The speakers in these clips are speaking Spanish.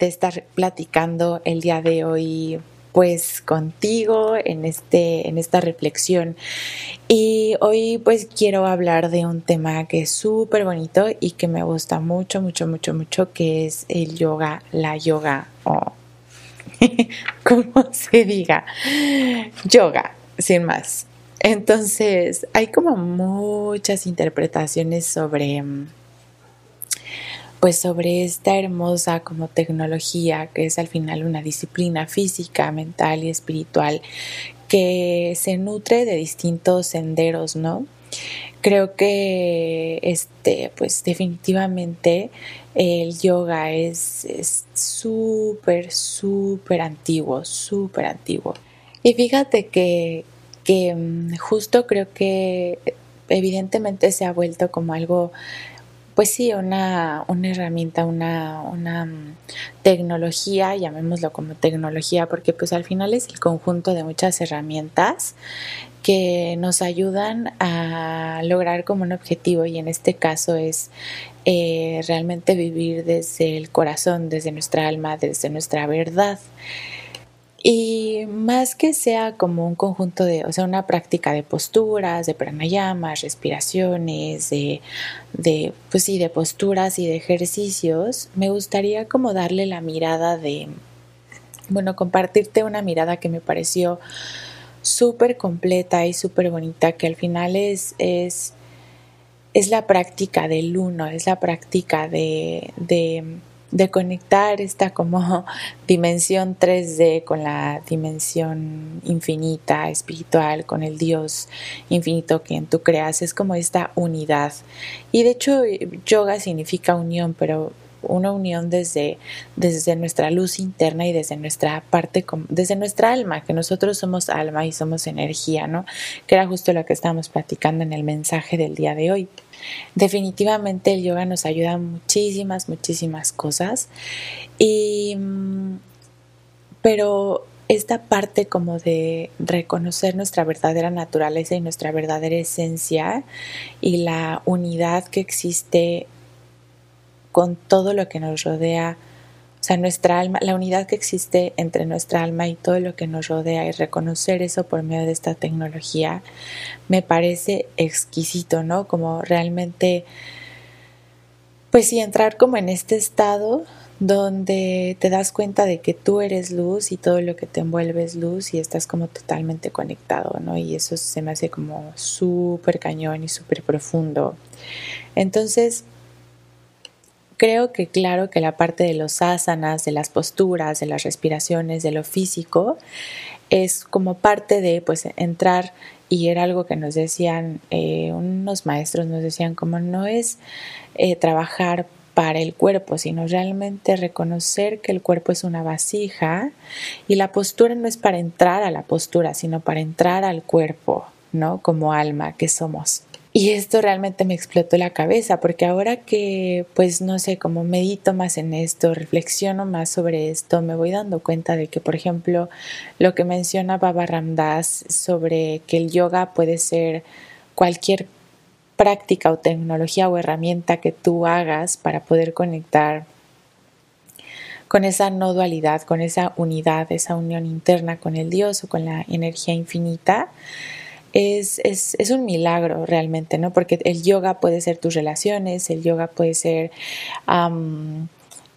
de estar platicando el día de hoy pues contigo en este en esta reflexión. Y hoy pues quiero hablar de un tema que es súper bonito y que me gusta mucho mucho mucho mucho que es el yoga la yoga o como se diga yoga sin más. Entonces hay como muchas interpretaciones sobre pues sobre esta hermosa como tecnología que es al final una disciplina física, mental y espiritual que se nutre de distintos senderos, ¿no? Creo que este, pues definitivamente el yoga es súper, súper antiguo, súper antiguo. Y fíjate que, que mm, justo creo que evidentemente se ha vuelto como algo pues sí, una, herramienta, una, una mm, tecnología, llamémoslo como tecnología, porque pues al final es el conjunto de muchas herramientas que nos ayudan a lograr como un objetivo y en este caso es eh, realmente vivir desde el corazón, desde nuestra alma, desde nuestra verdad. Y más que sea como un conjunto de, o sea, una práctica de posturas, de pranayamas, respiraciones, de, de, pues sí, de posturas y de ejercicios, me gustaría como darle la mirada de, bueno, compartirte una mirada que me pareció súper completa y súper bonita, que al final es, es, es la práctica del uno, es la práctica de, de de conectar esta como dimensión 3D con la dimensión infinita, espiritual, con el Dios infinito que tú creas, es como esta unidad. Y de hecho yoga significa unión, pero una unión desde, desde nuestra luz interna y desde nuestra parte, desde nuestra alma, que nosotros somos alma y somos energía, ¿no? Que era justo lo que estábamos platicando en el mensaje del día de hoy. Definitivamente el yoga nos ayuda a muchísimas, muchísimas cosas. Y, mm, pero esta parte como de reconocer nuestra verdadera naturaleza y nuestra verdadera esencia y la unidad que existe con todo lo que nos rodea o sea, nuestra alma, la unidad que existe entre nuestra alma y todo lo que nos rodea y reconocer eso por medio de esta tecnología me parece exquisito, ¿no? Como realmente, pues sí, entrar como en este estado donde te das cuenta de que tú eres luz y todo lo que te envuelve es luz y estás como totalmente conectado, ¿no? Y eso se me hace como súper cañón y súper profundo. Entonces, Creo que claro que la parte de los asanas, de las posturas, de las respiraciones, de lo físico, es como parte de pues entrar y era algo que nos decían eh, unos maestros, nos decían como no es eh, trabajar para el cuerpo, sino realmente reconocer que el cuerpo es una vasija y la postura no es para entrar a la postura, sino para entrar al cuerpo, ¿no? Como alma que somos. Y esto realmente me explotó la cabeza porque ahora que, pues no sé, como medito más en esto, reflexiono más sobre esto, me voy dando cuenta de que, por ejemplo, lo que menciona Baba Ramdas sobre que el yoga puede ser cualquier práctica o tecnología o herramienta que tú hagas para poder conectar con esa no dualidad, con esa unidad, esa unión interna con el Dios o con la energía infinita es, es, es, un milagro realmente, ¿no? Porque el yoga puede ser tus relaciones, el yoga puede ser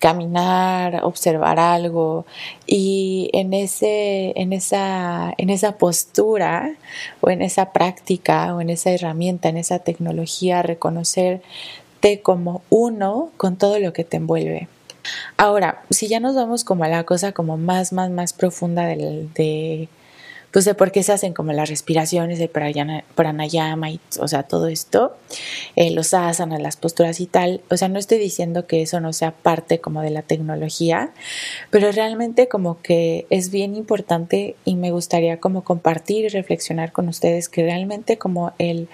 caminar, observar algo y en, ese, en, esa, en esa postura o en esa práctica o en esa herramienta, en esa tecnología, reconocerte como uno con todo lo que te envuelve. Ahora, si ya nos vamos como a la cosa como más, más, más profunda del, de pues de por qué se hacen como las respiraciones, el pranayama y, o sea, todo esto, eh, los asanas, las posturas y tal. O sea, no estoy diciendo que eso no sea parte como de la tecnología, pero realmente como que es bien importante y me gustaría como compartir y reflexionar con ustedes que realmente como el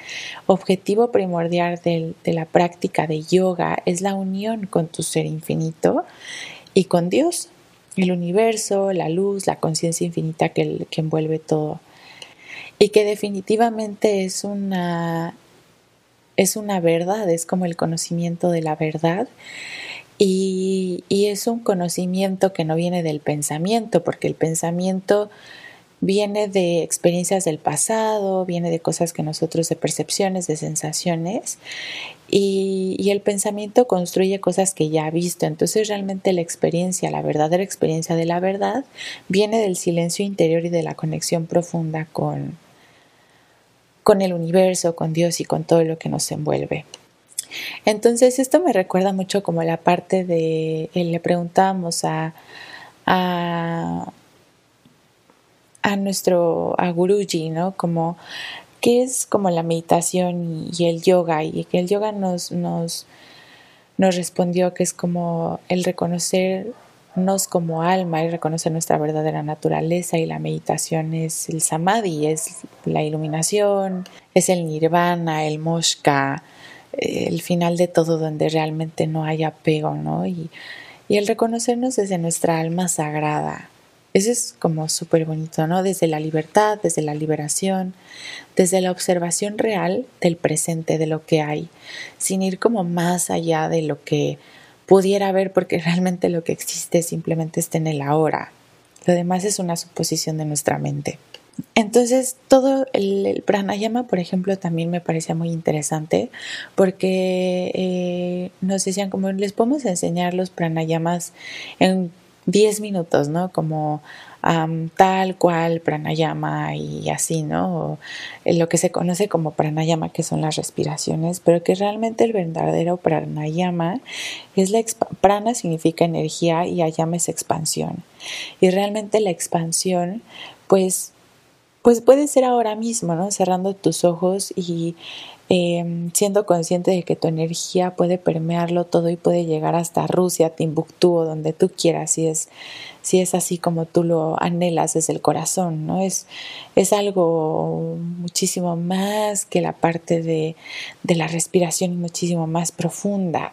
objetivo primordial de la práctica de yoga es la unión con tu ser infinito y con Dios el universo, la luz, la conciencia infinita que, que, envuelve todo. Y que definitivamente es una, es una verdad, es como el conocimiento de la verdad Y, y es un conocimiento que no viene del pensamiento, porque el pensamiento viene de experiencias del pasado, viene de cosas que nosotros, de percepciones, de sensaciones, y, el pensamiento construye cosas que ya ha visto. Entonces realmente la experiencia, la verdadera experiencia de la verdad, viene del silencio interior y de la conexión profunda con, con el universo, con Dios y con todo lo que nos envuelve. Entonces esto me recuerda mucho como la parte de, eh, le preguntábamos a, a, a nuestro a Guruji, ¿no? Como qué es como la meditación y el yoga y que el yoga nos, nos, nos respondió que es como el reconocernos como alma y reconocer nuestra verdadera naturaleza y la meditación es el samadhi, es la iluminación, es el nirvana, el moshka, el final de todo donde realmente no hay apego, ¿no? Y, y el reconocernos desde nuestra alma sagrada, eso es como súper bonito, ¿no? Desde la libertad, desde la liberación, desde la observación real del presente, de lo que hay, sin ir como más allá de lo que pudiera haber, porque realmente lo que existe simplemente está en el ahora. Lo demás es una suposición de nuestra mente. Entonces, todo el, pranayama, por ejemplo, también me parecía muy interesante porque eh, nos decían como les podemos enseñar los pranayamas en 10 minutos, ¿no? Como tal cual pranayama y así, ¿no? lo que se conoce como pranayama, que son las respiraciones, pero que realmente el verdadero pranayama es la prana significa energía y ayama es expansión. Y realmente la expansión, pues, pues puede ser ahora mismo, ¿no? Cerrando tus ojos y Em, siendo consciente de que tu energía puede permearlo todo y puede llegar hasta Rusia, Timbuktu o donde tú quieras, si es, si es así como tú lo anhelas desde el corazón, ¿no? Es, es algo muchísimo más que la parte de, de la respiración muchísimo más profunda.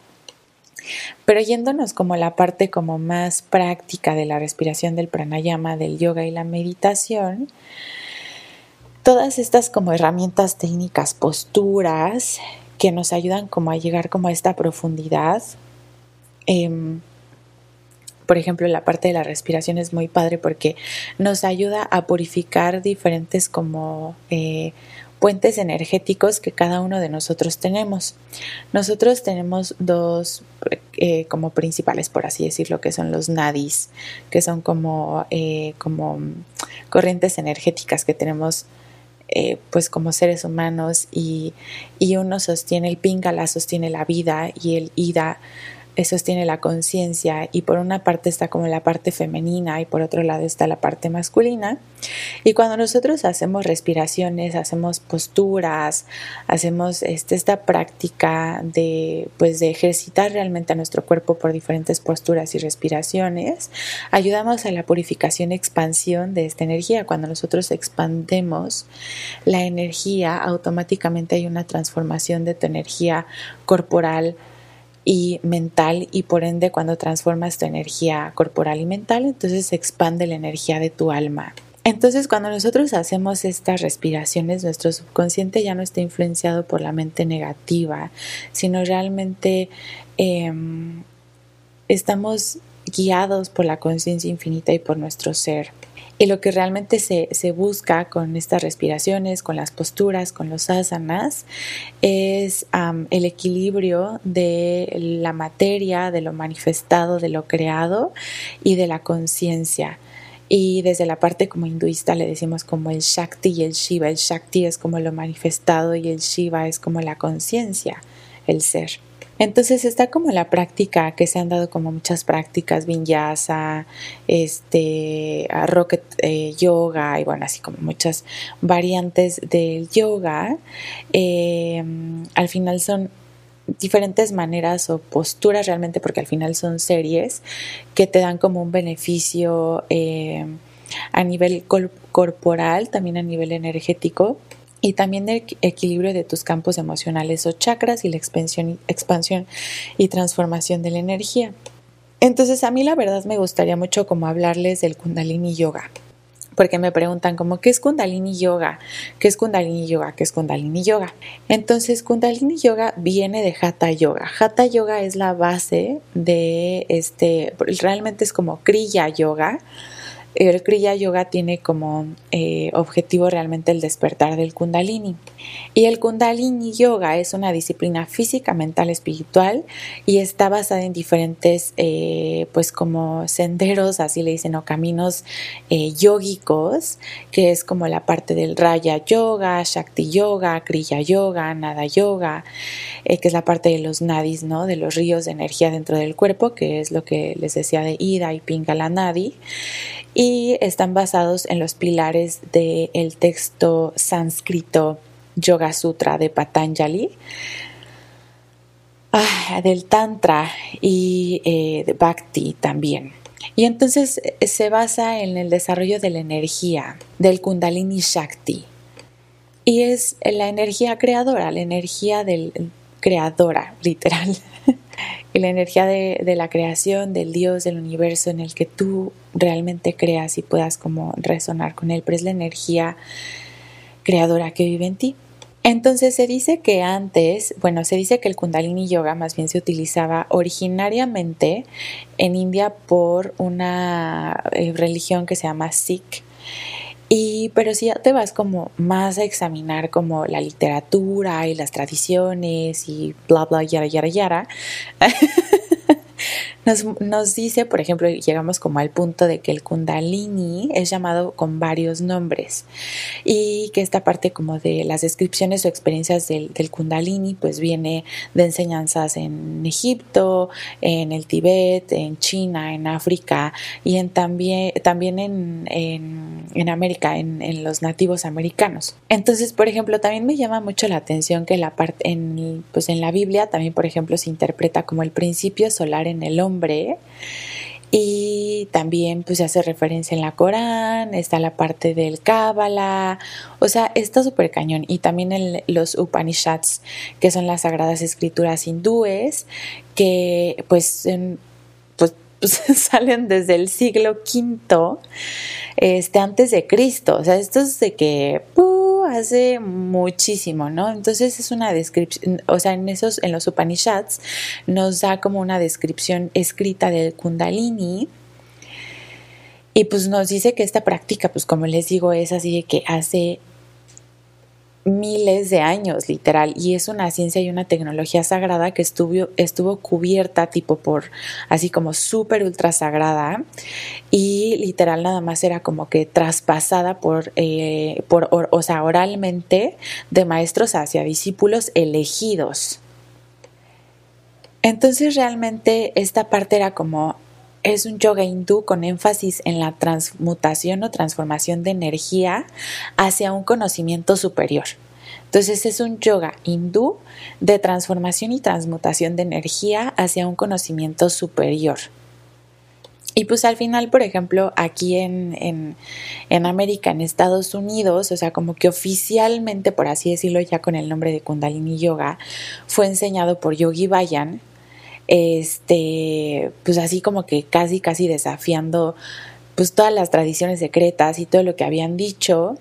Pero yéndonos como la parte como más práctica de la respiración del pranayama, del yoga y la meditación, todas estas como herramientas técnicas, posturas que nos ayudan como a llegar como a esta profundidad. Em, por ejemplo, la parte de la respiración es muy padre porque nos ayuda a purificar diferentes como eh, puentes energéticos que cada uno de nosotros tenemos. Nosotros tenemos dos eh, como principales, por así decirlo, que son los nadis, que son como, eh, como corrientes energéticas que tenemos eh, pues como seres humanos y, y, uno sostiene el pingala, sostiene la vida y el ida sostiene la conciencia y por una parte está como la parte femenina y por otro lado está la parte masculina. Y cuando nosotros hacemos respiraciones, hacemos posturas, hacemos este, esta práctica de, pues, de ejercitar realmente a nuestro cuerpo por diferentes posturas y respiraciones, ayudamos a la purificación y expansión de esta energía. Cuando nosotros expandemos la energía, automáticamente hay una transformación de tu energía corporal, y mental y por ende cuando transformas tu energía corporal y mental, entonces se expande la energía de tu alma. Entonces cuando nosotros hacemos estas respiraciones, nuestro subconsciente ya no está influenciado por la mente negativa, sino realmente em, estamos guiados por la conciencia infinita y por nuestro ser. Y lo que realmente se, busca con estas respiraciones, con las posturas, con los asanas, es el equilibrio de la materia, de lo manifestado, de lo creado y de la conciencia. Y desde la parte como hinduista le decimos como el Shakti y el Shiva. El Shakti es como lo manifestado y el Shiva es como la conciencia, el ser. Entonces está como la práctica que se han dado como muchas prácticas, vinyasa, este, rocket eh, yoga y bueno, así como muchas variantes del yoga. Em, al final son diferentes maneras o posturas realmente porque al final son series que te dan como un beneficio em, a nivel corporal, también a nivel energético y también el equilibrio de tus campos emocionales o chakras y la expansión, expansión y transformación de la energía. Entonces a mí la verdad me gustaría mucho como hablarles del kundalini yoga, porque me preguntan como, ¿qué es Kundalini Yoga? ¿Qué es Kundalini Yoga? ¿Qué es Kundalini Yoga? Entonces, Kundalini Yoga viene de Hatha Yoga. Hatha Yoga es la base de este, realmente es como Kriya Yoga, el Kriya Yoga tiene como eh, objetivo realmente el despertar del Kundalini. Y el Kundalini Yoga es una disciplina física, mental, espiritual y está basada en diferentes, eh, pues como senderos, así le dicen, o caminos eh, yógicos, que es como la parte del Raya Yoga, Shakti Yoga, Kriya Yoga, Nada Yoga, que es la parte de los nadis, ¿no? De los ríos de energía dentro del cuerpo, que es lo que les decía de Ida y Pingala Nadi y están basados en los pilares del texto sánscrito Yoga Sutra de Patanjali, ah, del Tantra y eh, de Bhakti también. Y entonces eh, se basa en el desarrollo de la energía, del Kundalini Shakti. Y es la energía creadora, la energía del creadora, literal. y la energía de, de, la creación, del Dios, del universo en el que tú realmente creas y puedas como resonar con él, pero es la energía creadora que vive en ti. Entonces se dice que antes, bueno, se dice que el kundalini yoga más bien se utilizaba originariamente en India por una eh, religión que se llama Sikh y, pero si ya te vas como más a examinar como la literatura y las tradiciones y bla, bla, yara, yara, yara, nos, dice, por ejemplo, llegamos como al punto de que el kundalini es llamado con varios nombres y que esta parte como de las descripciones o experiencias del, kundalini pues viene de enseñanzas en Egipto, en el Tíbet, en China, en África y en también, también en, en, América, en, en, los nativos americanos. Entonces, por ejemplo, también me llama mucho la atención que la parte en, pues en la Biblia también, por ejemplo, se interpreta como el principio solar en el hombre y también pues se hace referencia en la Corán, está la parte del Cábala, o sea, está súper cañón. Y también los Upanishads, que son las sagradas escrituras hindúes, que pues, pues, pues salen desde el siglo V este, antes de Cristo. O sea, esto es de que hace muchísimo, ¿no? Entonces es una descripción, o sea, en esos, en los Upanishads nos da como una descripción escrita del Kundalini. Y pues nos dice que esta práctica, pues como les digo, es así de que hace miles de años, literal, y es una ciencia y una tecnología sagrada que estuvo, estuvo cubierta tipo por así como súper ultra sagrada y literal nada más era como que traspasada por, eh, por o sea, oralmente de maestros hacia discípulos elegidos. Entonces realmente esta parte era como es un yoga hindú con énfasis en la transmutación o transformación de energía hacia un conocimiento superior. Entonces es un yoga hindú de transformación y transmutación de energía hacia un conocimiento superior. Y pues al final, por ejemplo, aquí en, en, América, en Estados Unidos, o sea, como que oficialmente, por así decirlo, ya con el nombre de Kundalini Yoga, fue enseñado por Yogi Bayan, este, pues así como que casi, casi desafiando pues todas las tradiciones secretas y todo lo que habían dicho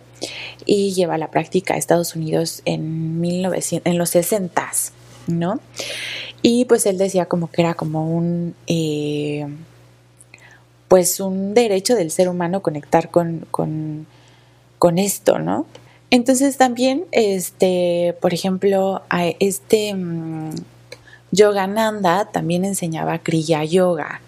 y lleva la práctica a Estados Unidos en, 1900, en los 60, ¿no? Y pues él decía como que era como un, eh, pues un derecho del ser humano conectar con, con, con esto, ¿no? Entonces también, este, por ejemplo, a este mm, Yogananda también enseñaba Kriya Yoga.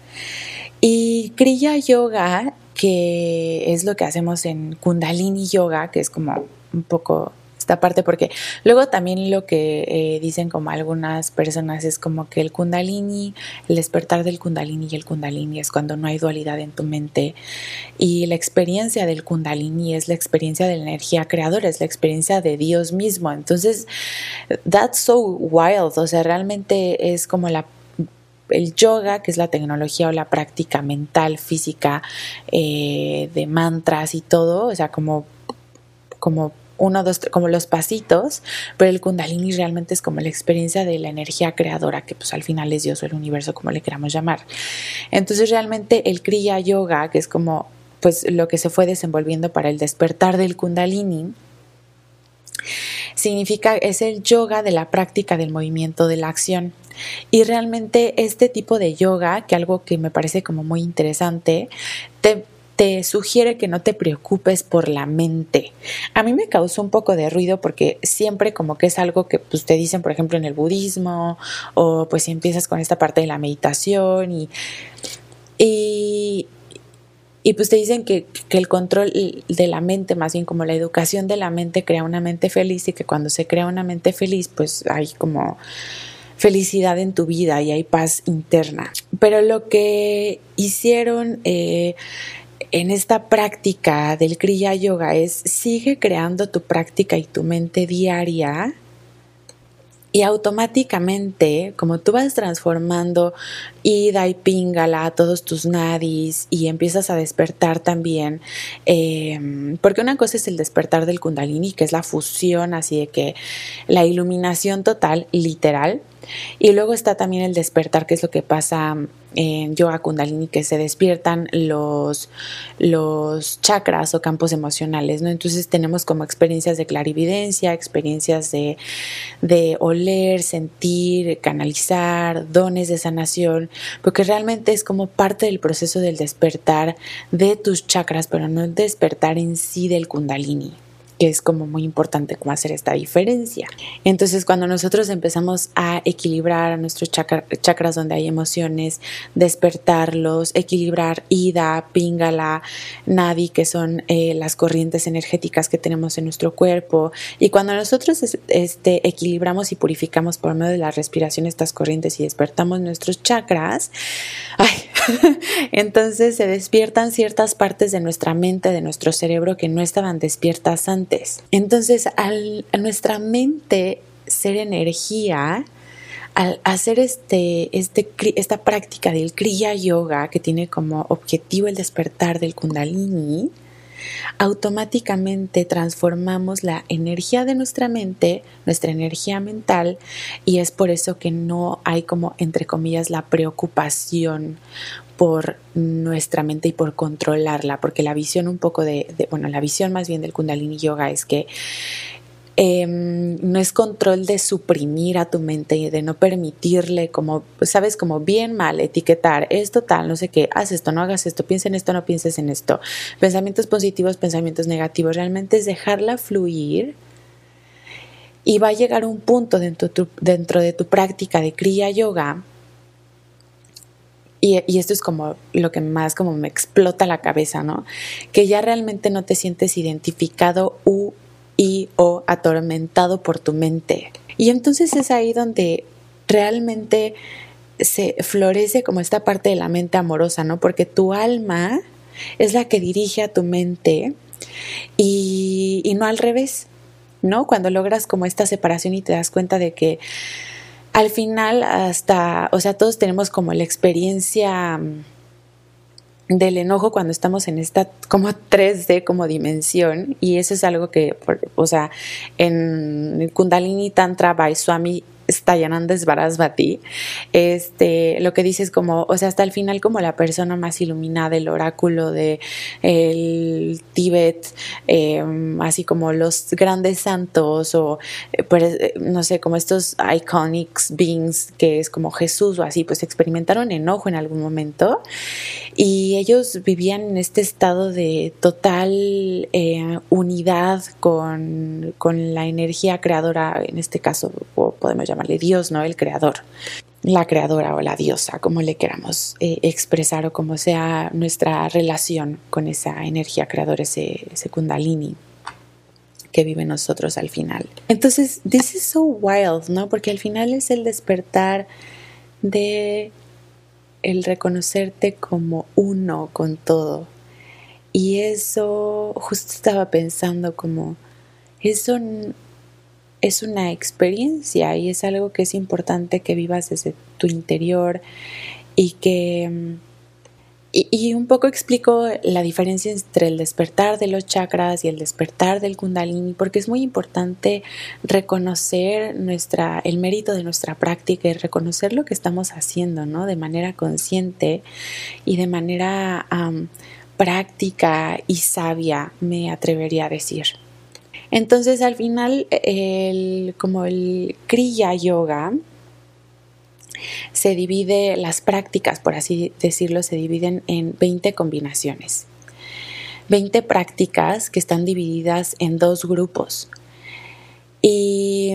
Y Kriya Yoga, que es lo que hacemos en Kundalini Yoga, que es como un poco esta parte, porque luego también lo que eh, dicen como algunas personas es como que el kundalini, el despertar del kundalini y el kundalini es cuando no hay dualidad en tu mente y la experiencia del kundalini es la experiencia de la energía creadora, es la experiencia de Dios mismo. Entonces, that's so wild, o sea, realmente es como la el yoga, que es la tecnología o la práctica mental, física, eh, de mantras y todo, o sea, como, como uno, dos, como los pasitos, pero el kundalini realmente es como la experiencia de la energía creadora, que pues al final es Dios o el universo, como le queramos llamar. Entonces realmente el kriya yoga, que es como pues lo que se fue desenvolviendo para el despertar del kundalini, significa, es el yoga de la práctica del movimiento de la acción. Y realmente este tipo de yoga, que algo que me parece como muy interesante, te, te sugiere que no te preocupes por la mente. A mí me causó un poco de ruido porque siempre como que es algo que pues, te dicen, por ejemplo, en el budismo, o pues si empiezas con esta parte de la meditación y, y, y pues te dicen que, el control de la mente, más bien como la educación de la mente, crea una mente feliz y que cuando se crea una mente feliz, pues hay como felicidad en tu vida y hay paz interna. Pero lo que hicieron eh, en esta práctica del Kriya Yoga es sigue creando tu práctica y tu mente diaria y automáticamente, como tú vas transformando ida y pingala a todos tus nadis y empiezas a despertar también, em, porque una cosa es el despertar del kundalini, que es la fusión, así de que la iluminación total, literal, y luego está también el despertar, que es lo que pasa en yoga kundalini, que se despiertan los, los chakras o campos emocionales, ¿no? Entonces tenemos como experiencias de clarividencia, experiencias de, de oler, sentir, canalizar, dones de sanación, porque realmente es como parte del proceso del despertar de tus chakras, pero no el despertar en sí del kundalini que es como muy importante cómo hacer esta diferencia. Entonces, cuando nosotros empezamos a equilibrar a nuestros chakras donde hay emociones, despertarlos, equilibrar Ida, Pingala, Nadi, que son eh, las corrientes energéticas que tenemos en nuestro cuerpo, y cuando nosotros este, equilibramos y purificamos por medio de la respiración estas corrientes y despertamos nuestros chakras, entonces se despiertan ciertas partes de nuestra mente, de nuestro cerebro que no estaban despiertas antes. Entonces, al, a nuestra mente ser energía, al hacer este, este, esta práctica del Kriya Yoga, que tiene como objetivo el despertar del Kundalini, automáticamente transformamos la energía de nuestra mente, nuestra energía mental, y es por eso que no hay como, entre comillas, la preocupación por nuestra mente y por controlarla, porque la visión un poco de, bueno, la visión más bien del kundalini yoga es que em, no es control de suprimir a tu mente y de no permitirle como, sabes, como bien mal etiquetar esto tal, no sé qué, haz esto, no hagas esto, piensa en esto, no pienses en esto. Pensamientos positivos, pensamientos negativos, realmente es dejarla fluir y va a llegar un punto dentro, de tu práctica de Kriya Yoga y, esto es como lo que más como me explota la cabeza, ¿no? Que ya realmente no te sientes identificado u y o atormentado por tu mente. Y entonces es ahí donde realmente se florece como esta parte de la mente amorosa, ¿no? Porque tu alma es la que dirige a tu mente y, y no al revés, ¿no? Cuando logras como esta separación y te das cuenta de que al final hasta, o sea, todos tenemos como la experiencia mm, del enojo cuando estamos en esta como 3D como dimensión y eso es algo que, o sea, en Kundalini Tantra by Swami Stayananda Svarasvati, este, lo que dice es como, o sea, hasta el final como la persona más iluminada, el oráculo de el Tíbet, em, así como los grandes santos o, eh, pues, eh, no sé, como estos iconics beings que es como Jesús o así, pues experimentaron enojo en algún momento y ellos vivían en este estado de total eh, unidad con, con la energía creadora, en este caso podemos llamar Dios, ¿no? El creador, la creadora o la diosa, como le queramos eh, expresar o como sea nuestra relación con esa energía creadora, ese, ese kundalini que vive en nosotros al final. Entonces, this is so wild, ¿no? Porque al final es el despertar de el reconocerte como uno con todo. Y eso, justo estaba pensando como, eso es una experiencia y es algo que es importante que vivas desde tu interior y que... Mm, y, un poco explico la diferencia entre el despertar de los chakras y el despertar del kundalini, porque es muy importante reconocer nuestra, el mérito de nuestra práctica y reconocer lo que estamos haciendo, ¿no? De manera consciente y de manera práctica y sabia, me atrevería a decir. Entonces al final, el, como el Kriya Yoga, se divide, las prácticas, por así decirlo, se dividen en 20 combinaciones. 20 prácticas que están divididas en dos grupos. Y,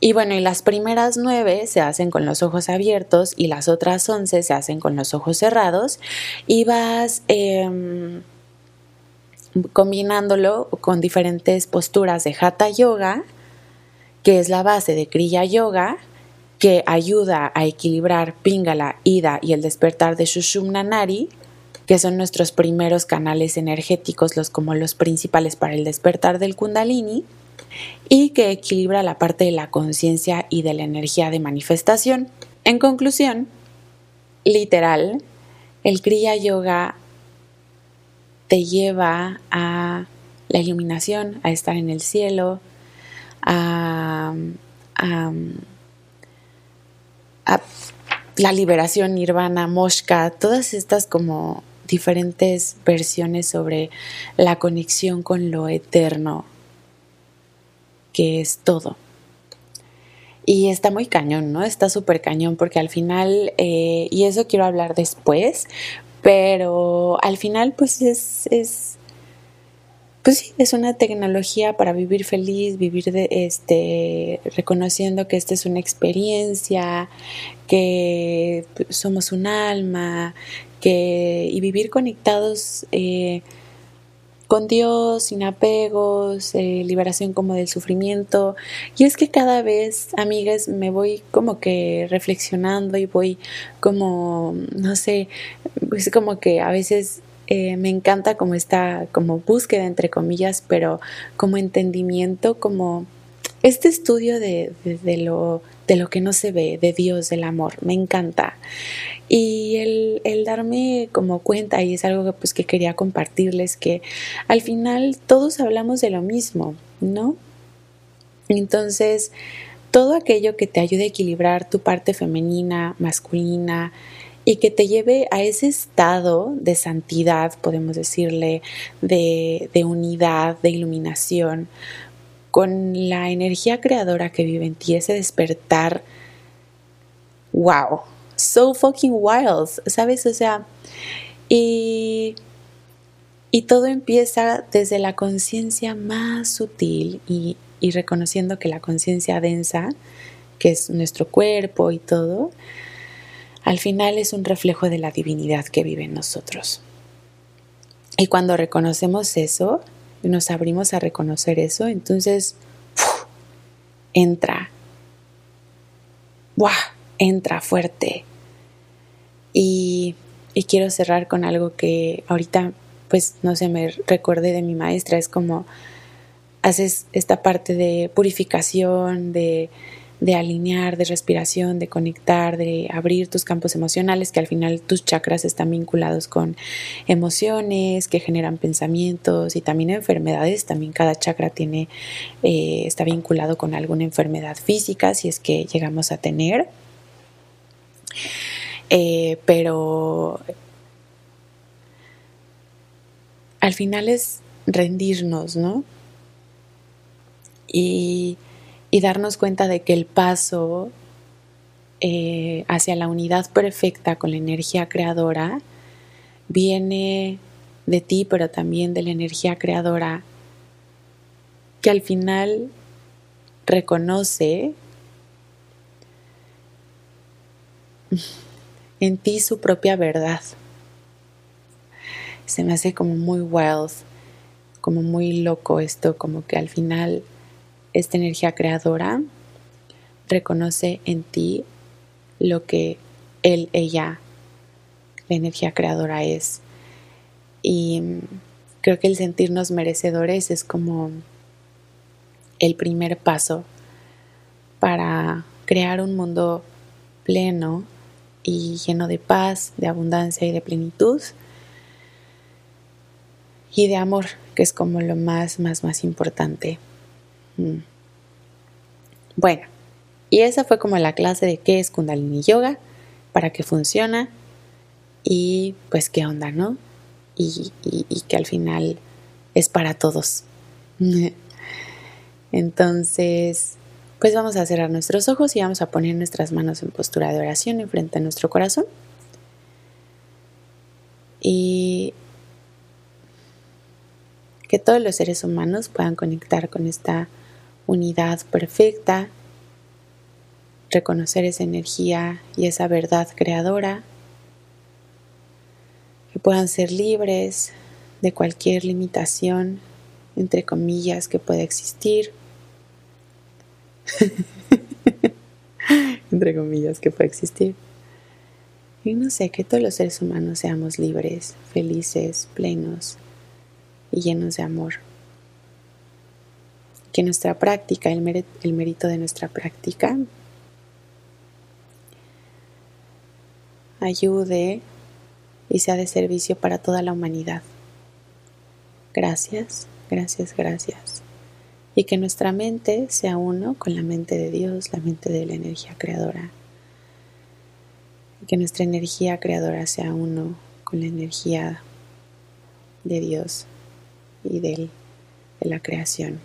y, bueno, y las primeras nueve se hacen con los ojos abiertos y las otras once se hacen con los ojos cerrados y vas em, combinándolo con diferentes posturas de Hatha Yoga, que es la base de Kriya Yoga, que ayuda a equilibrar Pingala, Ida y el despertar de Shushumna Nari, que son nuestros primeros canales energéticos, los como los principales para el despertar del Kundalini, y que equilibra la parte de la conciencia y de la energía de manifestación. En conclusión, literal, el Kriya Yoga te lleva a la iluminación, a estar en el cielo, a, la liberación nirvana, moshka, todas estas como diferentes versiones sobre la conexión con lo eterno, que es todo. Y está muy cañón, ¿no? Está súper cañón porque al final, eh, y eso quiero hablar después, pero al final pues es, es pues sí, es una tecnología para vivir feliz, vivir de, este, reconociendo que esta es una experiencia, que somos un alma, que, y vivir conectados eh, con Dios, sin apegos, eh, liberación como del sufrimiento. Y es que cada vez, amigas, me voy como que reflexionando y voy como, no sé, es como que a veces eh, me encanta como esta como búsqueda entre comillas, pero como entendimiento, como este estudio de, lo, de lo que no se ve, de Dios, del amor, me encanta. Y el, el, darme como cuenta, y es algo que, pues, que quería compartirles, que al final todos hablamos de lo mismo, ¿no? Entonces, todo aquello que te ayude a equilibrar tu parte femenina, masculina, y que te lleve a ese estado de santidad, podemos decirle, de, unidad, de iluminación, con la energía creadora que vive en ti, ese despertar, wow, so fucking wild, ¿sabes? O sea, y, y todo empieza desde la conciencia más sutil y, y reconociendo que la conciencia densa, que es nuestro cuerpo y todo, al final es un reflejo de la divinidad que vive en nosotros. Y cuando reconocemos eso, y nos abrimos a reconocer eso, entonces entra, ¡buah! entra fuerte. Y, y quiero cerrar con algo que ahorita, pues no se me recuerde de mi maestra, es como haces esta parte de purificación, de de alinear, de respiración, de conectar, de abrir tus campos emocionales, que al final tus chakras están vinculados con emociones que generan pensamientos y también enfermedades. También cada chakra tiene, eh, está vinculado con alguna enfermedad física, si es que llegamos a tener. Eh, pero al final es rendirnos, ¿no? Y y darnos cuenta de que el paso eh, hacia la unidad perfecta con la energía creadora viene de ti, pero también de la energía creadora que al final reconoce en ti su propia verdad. Se me hace como muy wild, como muy loco esto, como que al final esta energía creadora reconoce en ti lo que él, ella, la energía creadora es. Y creo que el sentirnos merecedores es como el primer paso para crear un mundo pleno y lleno de paz, de abundancia y de plenitud y de amor, que es como lo más, más, más importante. Mm. Bueno, y esa fue como la clase de qué es Kundalini Yoga, para qué funciona y pues qué onda, ¿no? y, que al final es para todos. Entonces, pues vamos a cerrar nuestros ojos y vamos a poner nuestras manos en postura de oración enfrente a nuestro corazón. Y que todos los seres humanos puedan conectar con esta unidad perfecta, reconocer esa energía y esa verdad creadora, que puedan ser libres de cualquier limitación, entre comillas, que pueda existir entre comillas, que puede existir. Y no sé, que todos los seres humanos seamos libres, felices, plenos y llenos de amor. Que nuestra práctica, el, mérito de nuestra práctica, ayude y sea de servicio para toda la humanidad. Gracias, gracias, gracias y que nuestra mente sea uno con la mente de Dios, la mente de la energía creadora. Y que nuestra energía creadora sea uno con la energía de Dios y de la creación.